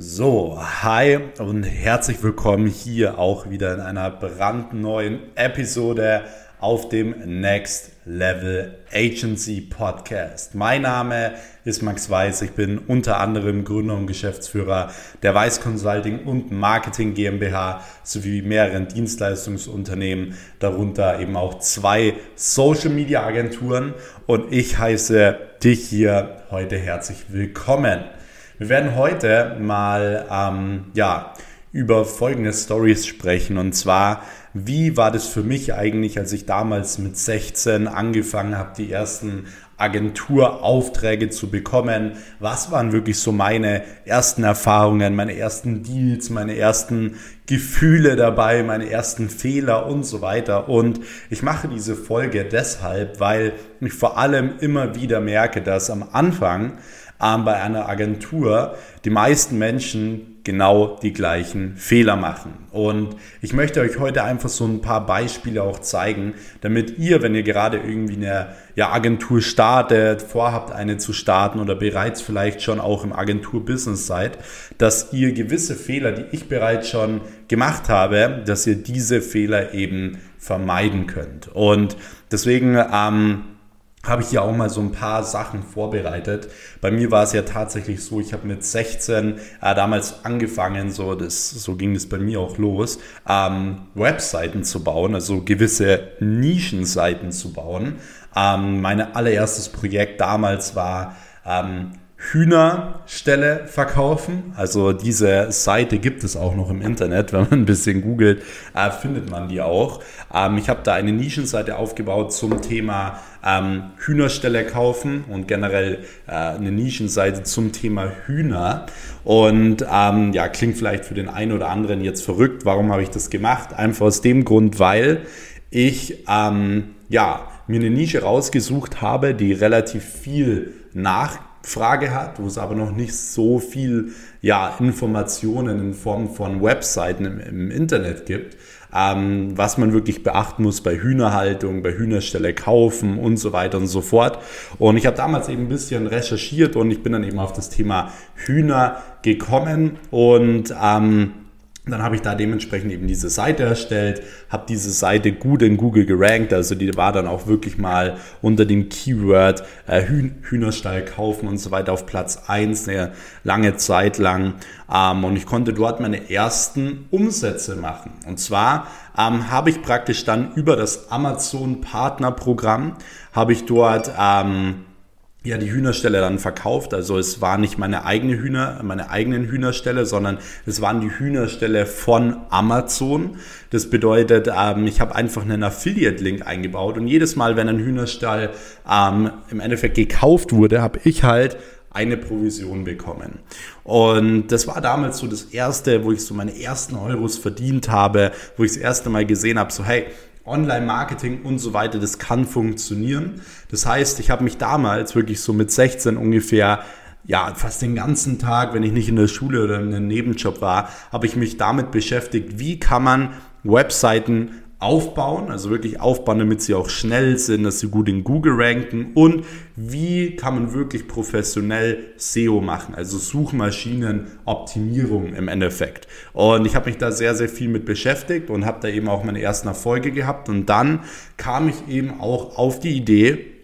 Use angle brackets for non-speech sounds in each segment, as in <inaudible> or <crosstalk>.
So, hi und herzlich willkommen hier auch wieder in einer brandneuen Episode auf dem Next Level Agency Podcast. Mein Name ist Max Weiß. Ich bin unter anderem Gründer und Geschäftsführer der Weiß Consulting und Marketing GmbH sowie mehreren Dienstleistungsunternehmen, darunter eben auch zwei Social Media Agenturen. Und ich heiße dich hier heute herzlich willkommen. Wir werden heute mal ähm, ja, über folgende Stories sprechen. Und zwar, wie war das für mich eigentlich, als ich damals mit 16 angefangen habe, die ersten Agenturaufträge zu bekommen? Was waren wirklich so meine ersten Erfahrungen, meine ersten Deals, meine ersten Gefühle dabei, meine ersten Fehler und so weiter? Und ich mache diese Folge deshalb, weil ich vor allem immer wieder merke, dass am Anfang ähm, bei einer Agentur die meisten Menschen genau die gleichen Fehler machen. Und ich möchte euch heute einfach so ein paar Beispiele auch zeigen, damit ihr, wenn ihr gerade irgendwie eine ja, Agentur startet, vorhabt eine zu starten oder bereits vielleicht schon auch im Agenturbusiness seid, dass ihr gewisse Fehler, die ich bereits schon gemacht habe, dass ihr diese Fehler eben vermeiden könnt. Und deswegen ähm, habe ich hier auch mal so ein paar Sachen vorbereitet. Bei mir war es ja tatsächlich so, ich habe mit 16 äh, damals angefangen, so, das, so ging es bei mir auch los, ähm, Webseiten zu bauen, also gewisse Nischenseiten zu bauen. Ähm, mein allererstes Projekt damals war ähm, Hühnerstelle verkaufen. Also diese Seite gibt es auch noch im Internet. Wenn man ein bisschen googelt, äh, findet man die auch. Ähm, ich habe da eine Nischenseite aufgebaut zum Thema ähm, Hühnerstelle kaufen und generell äh, eine Nischenseite zum Thema Hühner. Und ähm, ja, klingt vielleicht für den einen oder anderen jetzt verrückt. Warum habe ich das gemacht? Einfach aus dem Grund, weil ich ähm, ja, mir eine Nische rausgesucht habe, die relativ viel nach Frage hat, wo es aber noch nicht so viel ja, Informationen in Form von Webseiten im, im Internet gibt, ähm, was man wirklich beachten muss bei Hühnerhaltung, bei Hühnerstelle kaufen und so weiter und so fort. Und ich habe damals eben ein bisschen recherchiert und ich bin dann eben auf das Thema Hühner gekommen und ähm, dann habe ich da dementsprechend eben diese Seite erstellt, habe diese Seite gut in Google gerankt, also die war dann auch wirklich mal unter dem Keyword äh, Hühnerstall kaufen und so weiter auf Platz 1 eine lange Zeit lang. Ähm, und ich konnte dort meine ersten Umsätze machen. Und zwar ähm, habe ich praktisch dann über das Amazon Partnerprogramm, habe ich dort... Ähm, ja die Hühnerstelle dann verkauft. Also es war nicht meine eigene Hühner, meine eigenen Hühnerstelle, sondern es waren die Hühnerstelle von Amazon. Das bedeutet, ähm, ich habe einfach einen Affiliate-Link eingebaut und jedes Mal, wenn ein Hühnerstall ähm, im Endeffekt gekauft wurde, habe ich halt eine Provision bekommen. Und das war damals so das erste, wo ich so meine ersten Euros verdient habe, wo ich das erste Mal gesehen habe, so hey, Online-Marketing und so weiter, das kann funktionieren. Das heißt, ich habe mich damals wirklich so mit 16 ungefähr ja, fast den ganzen Tag, wenn ich nicht in der Schule oder in einem Nebenjob war, habe ich mich damit beschäftigt, wie kann man Webseiten aufbauen, also wirklich aufbauen, damit sie auch schnell sind, dass sie gut in Google ranken. Und wie kann man wirklich professionell SEO machen, also Suchmaschinenoptimierung im Endeffekt. Und ich habe mich da sehr, sehr viel mit beschäftigt und habe da eben auch meine ersten Erfolge gehabt. Und dann kam ich eben auch auf die Idee,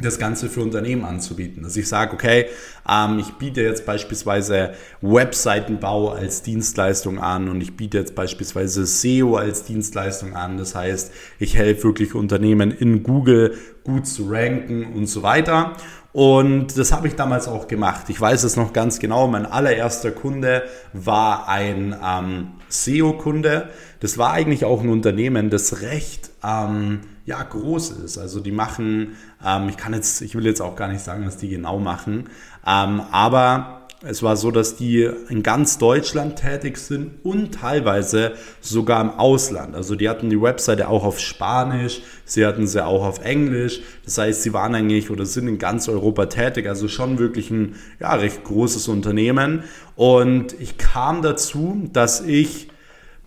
das Ganze für Unternehmen anzubieten. Dass ich sage, okay, ähm, ich biete jetzt beispielsweise Webseitenbau als Dienstleistung an und ich biete jetzt beispielsweise SEO als Dienstleistung an. Das heißt, ich helfe wirklich Unternehmen in Google gut zu ranken und so weiter. Und das habe ich damals auch gemacht. Ich weiß es noch ganz genau. Mein allererster Kunde war ein ähm, SEO-Kunde. Das war eigentlich auch ein Unternehmen, das recht ähm, ja, groß ist. Also die machen, ähm, ich kann jetzt, ich will jetzt auch gar nicht sagen, was die genau machen, ähm, aber es war so, dass die in ganz Deutschland tätig sind und teilweise sogar im Ausland. Also die hatten die Webseite auch auf Spanisch, sie hatten sie auch auf Englisch. Das heißt, sie waren eigentlich oder sind in ganz Europa tätig. Also schon wirklich ein ja, recht großes Unternehmen. Und ich kam dazu, dass ich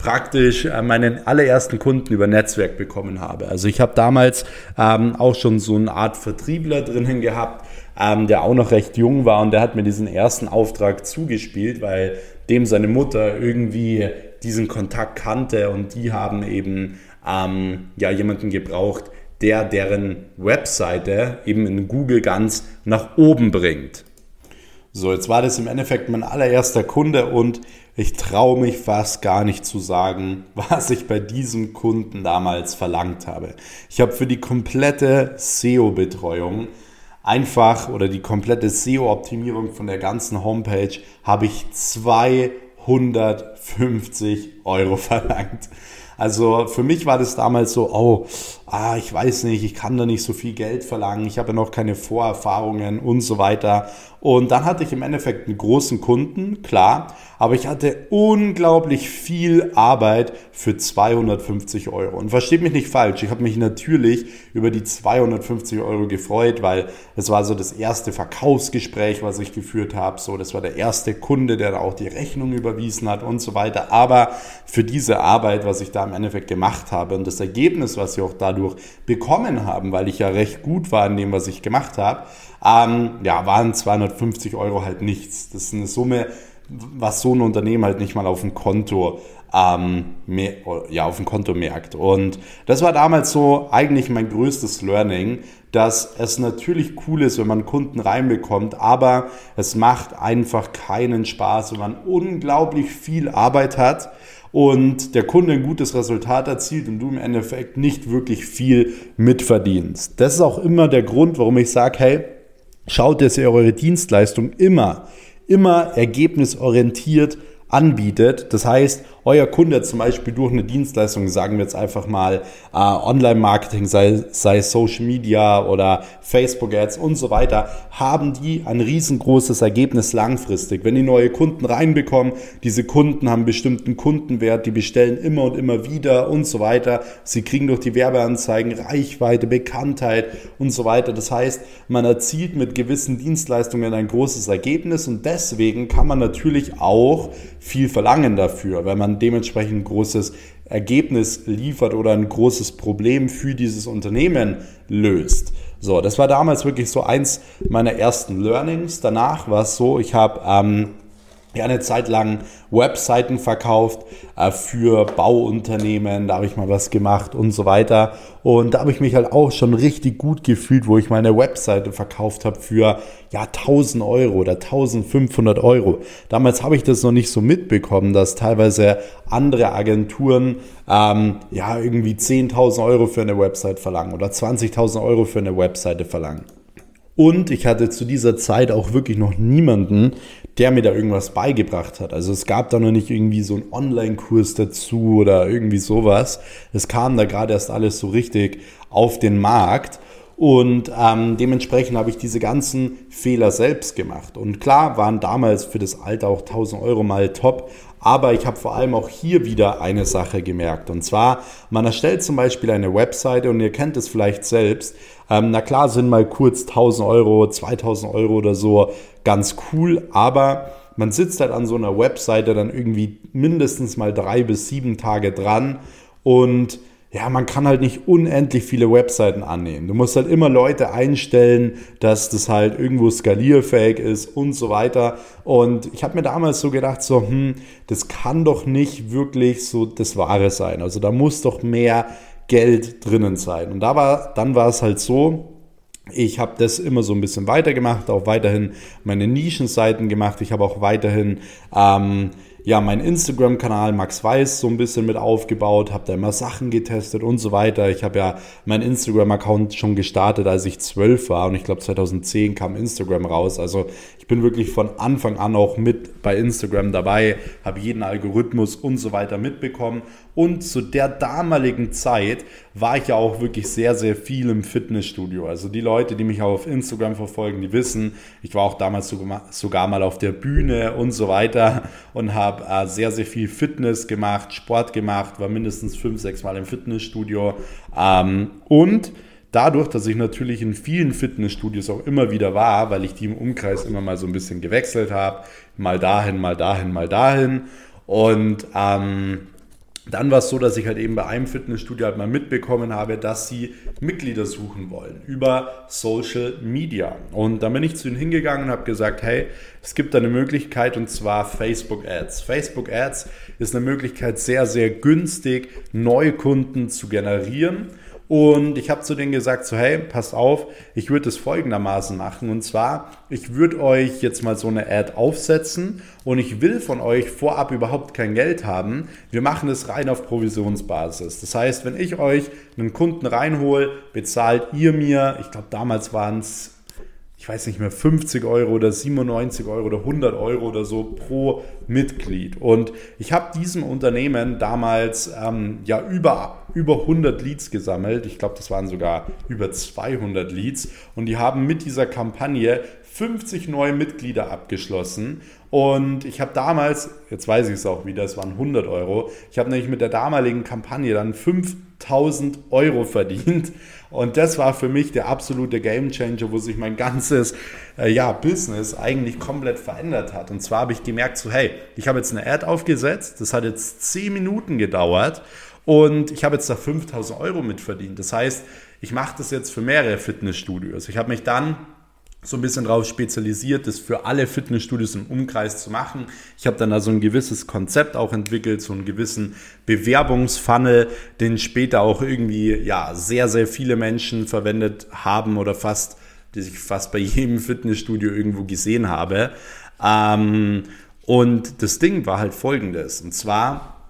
praktisch äh, meinen allerersten Kunden über Netzwerk bekommen habe. Also ich habe damals ähm, auch schon so eine Art Vertriebler drinnen gehabt, ähm, der auch noch recht jung war und der hat mir diesen ersten Auftrag zugespielt, weil dem seine Mutter irgendwie diesen Kontakt kannte und die haben eben ähm, ja, jemanden gebraucht, der deren Webseite eben in Google ganz nach oben bringt. So, jetzt war das im Endeffekt mein allererster Kunde und ich traue mich fast gar nicht zu sagen, <laughs> was ich bei diesem Kunden damals verlangt habe. Ich habe für die komplette SEO-Betreuung einfach oder die komplette SEO-Optimierung von der ganzen Homepage habe ich 250 Euro <laughs> verlangt. Also für mich war das damals so, oh, ah, ich weiß nicht, ich kann da nicht so viel Geld verlangen, ich habe ja noch keine Vorerfahrungen und so weiter. Und dann hatte ich im Endeffekt einen großen Kunden, klar, aber ich hatte unglaublich viel Arbeit für 250 Euro. Und versteht mich nicht falsch, ich habe mich natürlich über die 250 Euro gefreut, weil es war so das erste Verkaufsgespräch, was ich geführt habe. So, das war der erste Kunde, der auch die Rechnung überwiesen hat und so weiter. Aber für diese Arbeit, was ich da im Endeffekt gemacht habe und das Ergebnis, was ich auch dadurch bekommen habe, weil ich ja recht gut war in dem, was ich gemacht habe, ähm, ja, waren 250 Euro halt nichts. Das ist eine Summe, was so ein Unternehmen halt nicht mal auf dem Konto ähm, mehr, ja, auf dem Konto merkt. Und das war damals so eigentlich mein größtes Learning, dass es natürlich cool ist, wenn man Kunden reinbekommt, aber es macht einfach keinen Spaß, wenn man unglaublich viel Arbeit hat und der Kunde ein gutes Resultat erzielt und du im Endeffekt nicht wirklich viel mitverdienst. Das ist auch immer der Grund, warum ich sage, hey, schaut, dass ihr eure Dienstleistung immer, immer ergebnisorientiert anbietet. Das heißt, euer Kunde zum Beispiel durch eine Dienstleistung, sagen wir jetzt einfach mal äh, Online-Marketing, sei, sei Social Media oder Facebook-Ads und so weiter, haben die ein riesengroßes Ergebnis langfristig. Wenn die neue Kunden reinbekommen, diese Kunden haben bestimmten Kundenwert, die bestellen immer und immer wieder und so weiter. Sie kriegen durch die Werbeanzeigen Reichweite, Bekanntheit und so weiter. Das heißt, man erzielt mit gewissen Dienstleistungen ein großes Ergebnis und deswegen kann man natürlich auch viel verlangen dafür, man man dementsprechend ein großes Ergebnis liefert oder ein großes Problem für dieses Unternehmen löst. So, das war damals wirklich so eins meiner ersten Learnings. Danach war es so, ich habe ähm, ja eine Zeit lang Webseiten verkauft äh, für Bauunternehmen, da habe ich mal was gemacht und so weiter. Und da habe ich mich halt auch schon richtig gut gefühlt, wo ich meine Webseite verkauft habe für ja 1000 Euro oder 1500 Euro. Damals habe ich das noch nicht so mitbekommen, dass teilweise andere Agenturen ähm, ja irgendwie 10.000 Euro für eine Website verlangen oder 20.000 Euro für eine Webseite verlangen. Und ich hatte zu dieser Zeit auch wirklich noch niemanden, der mir da irgendwas beigebracht hat. Also es gab da noch nicht irgendwie so einen Online-Kurs dazu oder irgendwie sowas. Es kam da gerade erst alles so richtig auf den Markt. Und ähm, dementsprechend habe ich diese ganzen Fehler selbst gemacht. Und klar waren damals für das Alter auch 1000 Euro mal top. Aber ich habe vor allem auch hier wieder eine Sache gemerkt. Und zwar, man erstellt zum Beispiel eine Webseite und ihr kennt es vielleicht selbst. Ähm, na klar sind mal kurz 1000 Euro, 2000 Euro oder so ganz cool, aber man sitzt halt an so einer Webseite dann irgendwie mindestens mal drei bis sieben Tage dran und ja, man kann halt nicht unendlich viele Webseiten annehmen. Du musst halt immer Leute einstellen, dass das halt irgendwo skalierfähig ist und so weiter. Und ich habe mir damals so gedacht, so, hm, das kann doch nicht wirklich so das Wahre sein. Also da muss doch mehr Geld drinnen sein. Und da war, dann war es halt so, ich habe das immer so ein bisschen weitergemacht, auch weiterhin meine Nischenseiten gemacht. Ich habe auch weiterhin ähm, ja, meinen Instagram-Kanal Max Weiß so ein bisschen mit aufgebaut, habe da immer Sachen getestet und so weiter. Ich habe ja meinen Instagram-Account schon gestartet, als ich zwölf war und ich glaube 2010 kam Instagram raus. Also ich bin wirklich von Anfang an auch mit bei Instagram dabei, habe jeden Algorithmus und so weiter mitbekommen. Und zu der damaligen Zeit war ich ja auch wirklich sehr, sehr viel im Fitnessstudio. Also die Leute, die mich auch auf Instagram verfolgen, die wissen, ich war auch damals sogar mal auf der Bühne und so weiter und habe äh, sehr, sehr viel Fitness gemacht, Sport gemacht, war mindestens fünf, sechs Mal im Fitnessstudio. Ähm, und dadurch, dass ich natürlich in vielen Fitnessstudios auch immer wieder war, weil ich die im Umkreis immer mal so ein bisschen gewechselt habe, mal dahin, mal dahin, mal dahin. Und ähm, dann war es so, dass ich halt eben bei einem Fitnessstudio halt mal mitbekommen habe, dass sie Mitglieder suchen wollen über Social Media. Und dann bin ich zu ihnen hingegangen und habe gesagt, hey, es gibt eine Möglichkeit und zwar Facebook Ads. Facebook Ads ist eine Möglichkeit, sehr, sehr günstig neue Kunden zu generieren und ich habe zu denen gesagt, so hey, passt auf, ich würde es folgendermaßen machen. Und zwar, ich würde euch jetzt mal so eine Ad aufsetzen und ich will von euch vorab überhaupt kein Geld haben. Wir machen es rein auf Provisionsbasis. Das heißt, wenn ich euch einen Kunden reinhole, bezahlt ihr mir, ich glaube damals waren es ich weiß nicht mehr, 50 Euro oder 97 Euro oder 100 Euro oder so pro Mitglied. Und ich habe diesem Unternehmen damals ähm, ja über, über 100 Leads gesammelt. Ich glaube, das waren sogar über 200 Leads. Und die haben mit dieser Kampagne 50 neue Mitglieder abgeschlossen. Und ich habe damals, jetzt weiß ich es auch wieder, es waren 100 Euro. Ich habe nämlich mit der damaligen Kampagne dann 5000 Euro verdient. Und das war für mich der absolute Gamechanger, wo sich mein ganzes äh, ja, Business eigentlich komplett verändert hat. Und zwar habe ich gemerkt, so hey, ich habe jetzt eine Ad aufgesetzt, das hat jetzt 10 Minuten gedauert und ich habe jetzt da 5000 Euro mitverdient. Das heißt, ich mache das jetzt für mehrere Fitnessstudios. Ich habe mich dann so ein bisschen darauf spezialisiert, das für alle Fitnessstudios im Umkreis zu machen. Ich habe dann da so ein gewisses Konzept auch entwickelt, so einen gewissen Bewerbungsfunnel, den später auch irgendwie ja sehr, sehr viele Menschen verwendet haben oder fast, die ich fast bei jedem Fitnessstudio irgendwo gesehen habe. Ähm, und das Ding war halt folgendes. Und zwar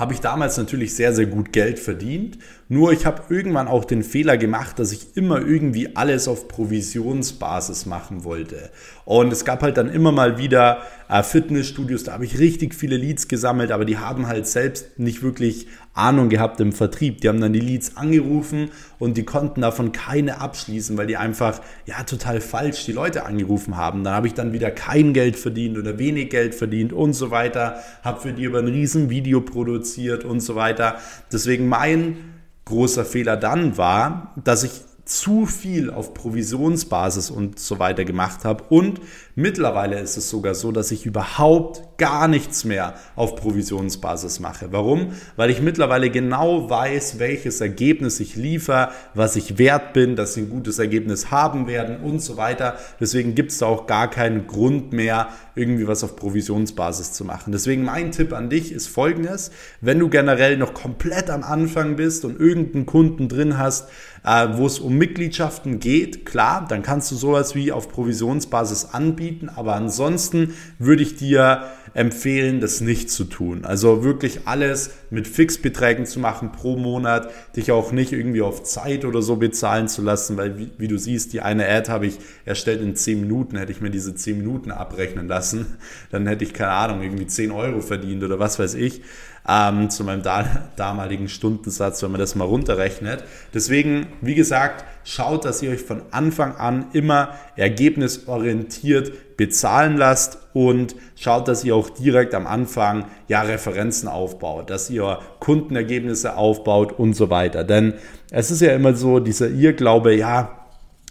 habe ich damals natürlich sehr, sehr gut Geld verdient. Nur ich habe irgendwann auch den Fehler gemacht, dass ich immer irgendwie alles auf Provisionsbasis machen wollte. Und es gab halt dann immer mal wieder äh, Fitnessstudios, da habe ich richtig viele Leads gesammelt, aber die haben halt selbst nicht wirklich Ahnung gehabt im Vertrieb. Die haben dann die Leads angerufen und die konnten davon keine abschließen, weil die einfach ja total falsch die Leute angerufen haben. Dann habe ich dann wieder kein Geld verdient oder wenig Geld verdient und so weiter, habe für die über ein riesen Video produziert und so weiter. Deswegen mein großer Fehler dann war, dass ich zu viel auf Provisionsbasis und so weiter gemacht habe. Und mittlerweile ist es sogar so, dass ich überhaupt gar nichts mehr auf Provisionsbasis mache. Warum? Weil ich mittlerweile genau weiß, welches Ergebnis ich liefere, was ich wert bin, dass sie ein gutes Ergebnis haben werden und so weiter. Deswegen gibt es da auch gar keinen Grund mehr, irgendwie was auf Provisionsbasis zu machen. Deswegen mein Tipp an dich ist folgendes. Wenn du generell noch komplett am Anfang bist und irgendeinen Kunden drin hast, äh, wo es um Mitgliedschaften geht, klar, dann kannst du sowas wie auf Provisionsbasis anbieten, aber ansonsten würde ich dir empfehlen, das nicht zu tun. Also wirklich alles mit Fixbeträgen zu machen pro Monat, dich auch nicht irgendwie auf Zeit oder so bezahlen zu lassen, weil wie, wie du siehst, die eine Ad habe ich erstellt in 10 Minuten, hätte ich mir diese 10 Minuten abrechnen lassen, dann hätte ich keine Ahnung, irgendwie 10 Euro verdient oder was weiß ich ähm, zu meinem da damaligen Stundensatz, wenn man das mal runterrechnet. Deswegen, wie gesagt, schaut, dass ihr euch von Anfang an immer ergebnisorientiert bezahlen lasst und schaut, dass ihr auch direkt am Anfang ja Referenzen aufbaut, dass ihr Kundenergebnisse aufbaut und so weiter. Denn es ist ja immer so dieser Irrglaube, ja,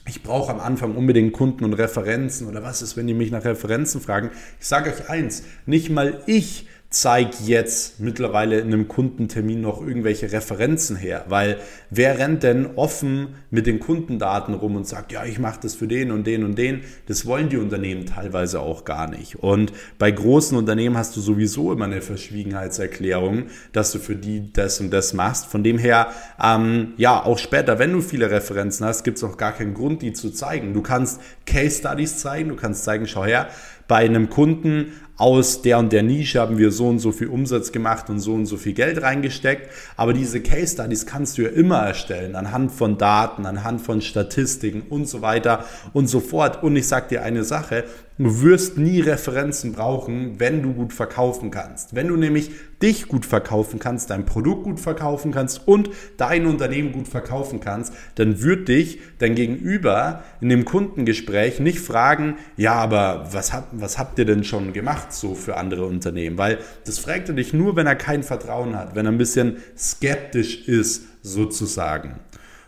ich brauche am Anfang unbedingt Kunden und Referenzen oder was ist, wenn die mich nach Referenzen fragen? Ich sage euch eins, nicht mal ich zeig jetzt mittlerweile in einem Kundentermin noch irgendwelche Referenzen her, weil wer rennt denn offen mit den Kundendaten rum und sagt, ja, ich mache das für den und den und den, das wollen die Unternehmen teilweise auch gar nicht. Und bei großen Unternehmen hast du sowieso immer eine Verschwiegenheitserklärung, dass du für die das und das machst. Von dem her, ähm, ja, auch später, wenn du viele Referenzen hast, gibt es auch gar keinen Grund, die zu zeigen. Du kannst Case Studies zeigen, du kannst zeigen, schau her, bei einem Kunden aus der und der Nische haben wir so und so viel Umsatz gemacht und so und so viel Geld reingesteckt. Aber diese Case Studies kannst du ja immer erstellen, anhand von Daten, anhand von Statistiken und so weiter und so fort. Und ich sage dir eine Sache, Du wirst nie Referenzen brauchen, wenn du gut verkaufen kannst. Wenn du nämlich dich gut verkaufen kannst, dein Produkt gut verkaufen kannst und dein Unternehmen gut verkaufen kannst, dann wird dich dein Gegenüber in dem Kundengespräch nicht fragen, ja, aber was, hab, was habt ihr denn schon gemacht so für andere Unternehmen? Weil das fragt er dich nur, wenn er kein Vertrauen hat, wenn er ein bisschen skeptisch ist sozusagen.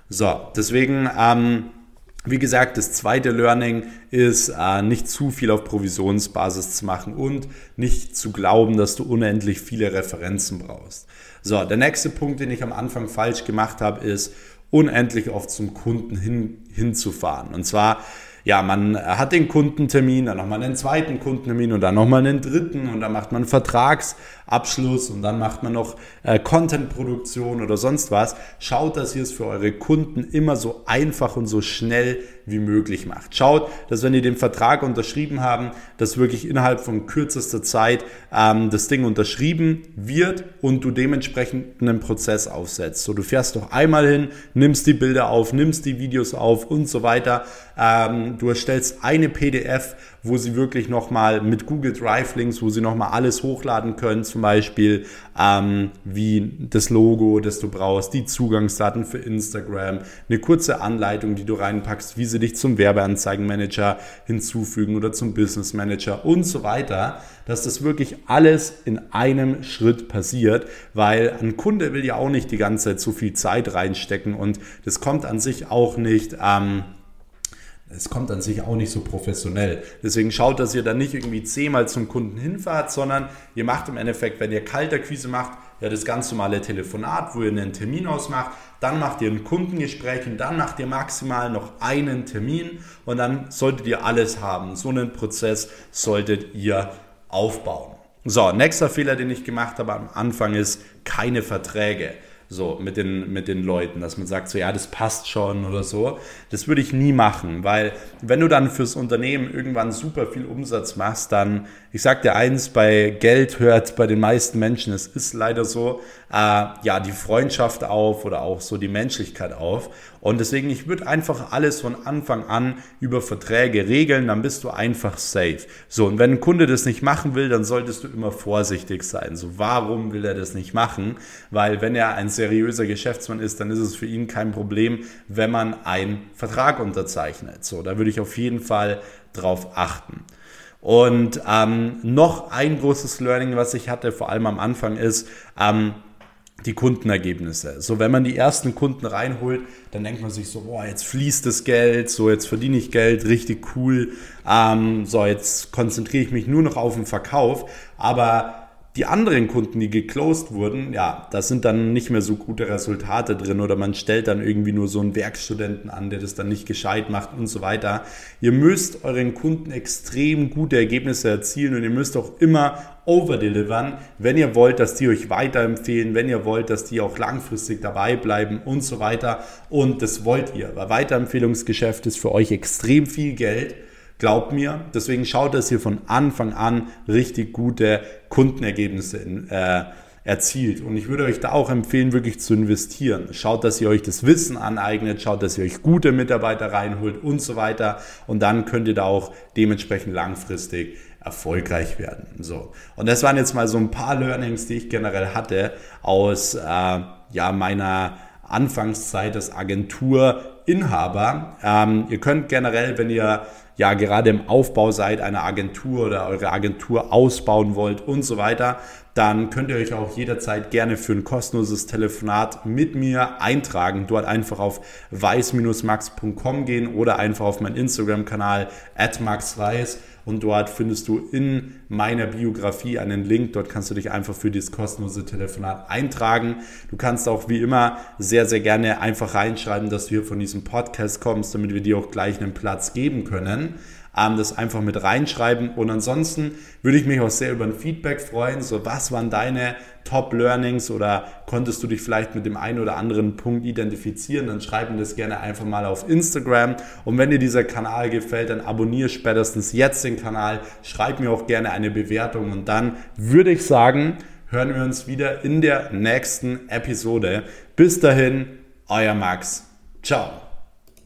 So, deswegen... Ähm, Wie gesagt, das zweite Learning ist, äh, nicht zu viel auf Provisionsbasis zu machen und nicht zu glauben, dass du unendlich viele Referenzen brauchst. So, der nächste Punkt, den ich am Anfang falsch gemacht habe, ist, unendlich oft zum Kunden hin, hinzufahren. Und zwar ja, man hat den Kundentermin, dann nochmal einen zweiten Kundentermin und dann nochmal einen dritten und dann macht man einen Vertragsabschluss und dann macht man noch äh, Contentproduktion oder sonst was. Schaut, dass ihr es für eure Kunden immer so einfach und so schnell wie möglich macht. Schaut, dass wenn ihr den Vertrag unterschrieben haben, dass wirklich innerhalb von kürzester Zeit ähm, das Ding unterschrieben wird und du dementsprechend einen Prozess aufsetzt. So, du fährst doch einmal hin, nimmst die Bilder auf, nimmst die Videos auf und so weiter. Ähm, du erstellst eine PDF, wo sie wirklich nochmal mit Google Drive Links, wo sie nochmal alles hochladen können, zum Beispiel ähm, wie das Logo, das du brauchst, die Zugangsdaten für Instagram, eine kurze Anleitung, die du reinpackst, wie sie dich zum Werbeanzeigenmanager hinzufügen oder zum Business Manager und so weiter, dass das wirklich alles in einem Schritt passiert, weil ein Kunde will ja auch nicht die ganze Zeit so viel Zeit reinstecken und das kommt an sich auch nicht. Ähm, es kommt an sich auch nicht so professionell. Deswegen schaut, dass ihr dann nicht irgendwie zehnmal zum Kunden hinfahrt, sondern ihr macht im Endeffekt, wenn ihr Kalterquise macht, ja das ganz normale Telefonat, wo ihr einen Termin ausmacht, dann macht ihr ein Kundengespräch und dann macht ihr maximal noch einen Termin und dann solltet ihr alles haben. So einen Prozess solltet ihr aufbauen. So, nächster Fehler, den ich gemacht habe am Anfang ist keine Verträge so mit den, mit den Leuten, dass man sagt, so ja, das passt schon oder so. Das würde ich nie machen, weil wenn du dann fürs Unternehmen irgendwann super viel Umsatz machst, dann, ich sag dir eins, bei Geld hört bei den meisten Menschen, es ist leider so, äh, ja, die Freundschaft auf oder auch so die Menschlichkeit auf. Und deswegen, ich würde einfach alles von Anfang an über Verträge regeln, dann bist du einfach safe. So, und wenn ein Kunde das nicht machen will, dann solltest du immer vorsichtig sein. So, warum will er das nicht machen? Weil wenn er ein seriöser Geschäftsmann ist, dann ist es für ihn kein Problem, wenn man einen Vertrag unterzeichnet. So, da würde ich auf jeden Fall drauf achten. Und ähm, noch ein großes Learning, was ich hatte, vor allem am Anfang, ist, ähm, die Kundenergebnisse. So, wenn man die ersten Kunden reinholt, dann denkt man sich so, boah, jetzt fließt das Geld, so jetzt verdiene ich Geld, richtig cool. Ähm, so, jetzt konzentriere ich mich nur noch auf den Verkauf. Aber die anderen Kunden, die geclosed wurden, ja, da sind dann nicht mehr so gute Resultate drin oder man stellt dann irgendwie nur so einen Werkstudenten an, der das dann nicht gescheit macht und so weiter. Ihr müsst euren Kunden extrem gute Ergebnisse erzielen und ihr müsst auch immer overdelivern, wenn ihr wollt, dass die euch weiterempfehlen, wenn ihr wollt, dass die auch langfristig dabei bleiben und so weiter. Und das wollt ihr, weil Weiterempfehlungsgeschäft ist für euch extrem viel Geld. Glaubt mir, deswegen schaut, dass ihr von Anfang an richtig gute Kundenergebnisse in, äh, erzielt. Und ich würde euch da auch empfehlen, wirklich zu investieren. Schaut, dass ihr euch das Wissen aneignet, schaut, dass ihr euch gute Mitarbeiter reinholt und so weiter. Und dann könnt ihr da auch dementsprechend langfristig erfolgreich werden. So. Und das waren jetzt mal so ein paar Learnings, die ich generell hatte aus äh, ja, meiner Anfangszeit als Agenturinhaber. Ähm, ihr könnt generell, wenn ihr ja gerade im Aufbau seid einer Agentur oder eure Agentur ausbauen wollt und so weiter, dann könnt ihr euch auch jederzeit gerne für ein kostenloses Telefonat mit mir eintragen. Dort einfach auf weiß-max.com gehen oder einfach auf meinen Instagram-Kanal maxweiß und dort findest du in meiner Biografie einen Link. Dort kannst du dich einfach für dieses kostenlose Telefonat eintragen. Du kannst auch wie immer sehr, sehr gerne einfach reinschreiben, dass du hier von diesem Podcast kommst, damit wir dir auch gleich einen Platz geben können ähm, das einfach mit reinschreiben. Und ansonsten würde ich mich auch sehr über ein Feedback freuen. So, was waren deine Top-Learnings oder konntest du dich vielleicht mit dem einen oder anderen Punkt identifizieren? Dann schreib mir das gerne einfach mal auf Instagram. Und wenn dir dieser Kanal gefällt, dann abonniere spätestens jetzt den Kanal. Schreib mir auch gerne eine Bewertung. Und dann würde ich sagen, hören wir uns wieder in der nächsten Episode. Bis dahin, euer Max. Ciao.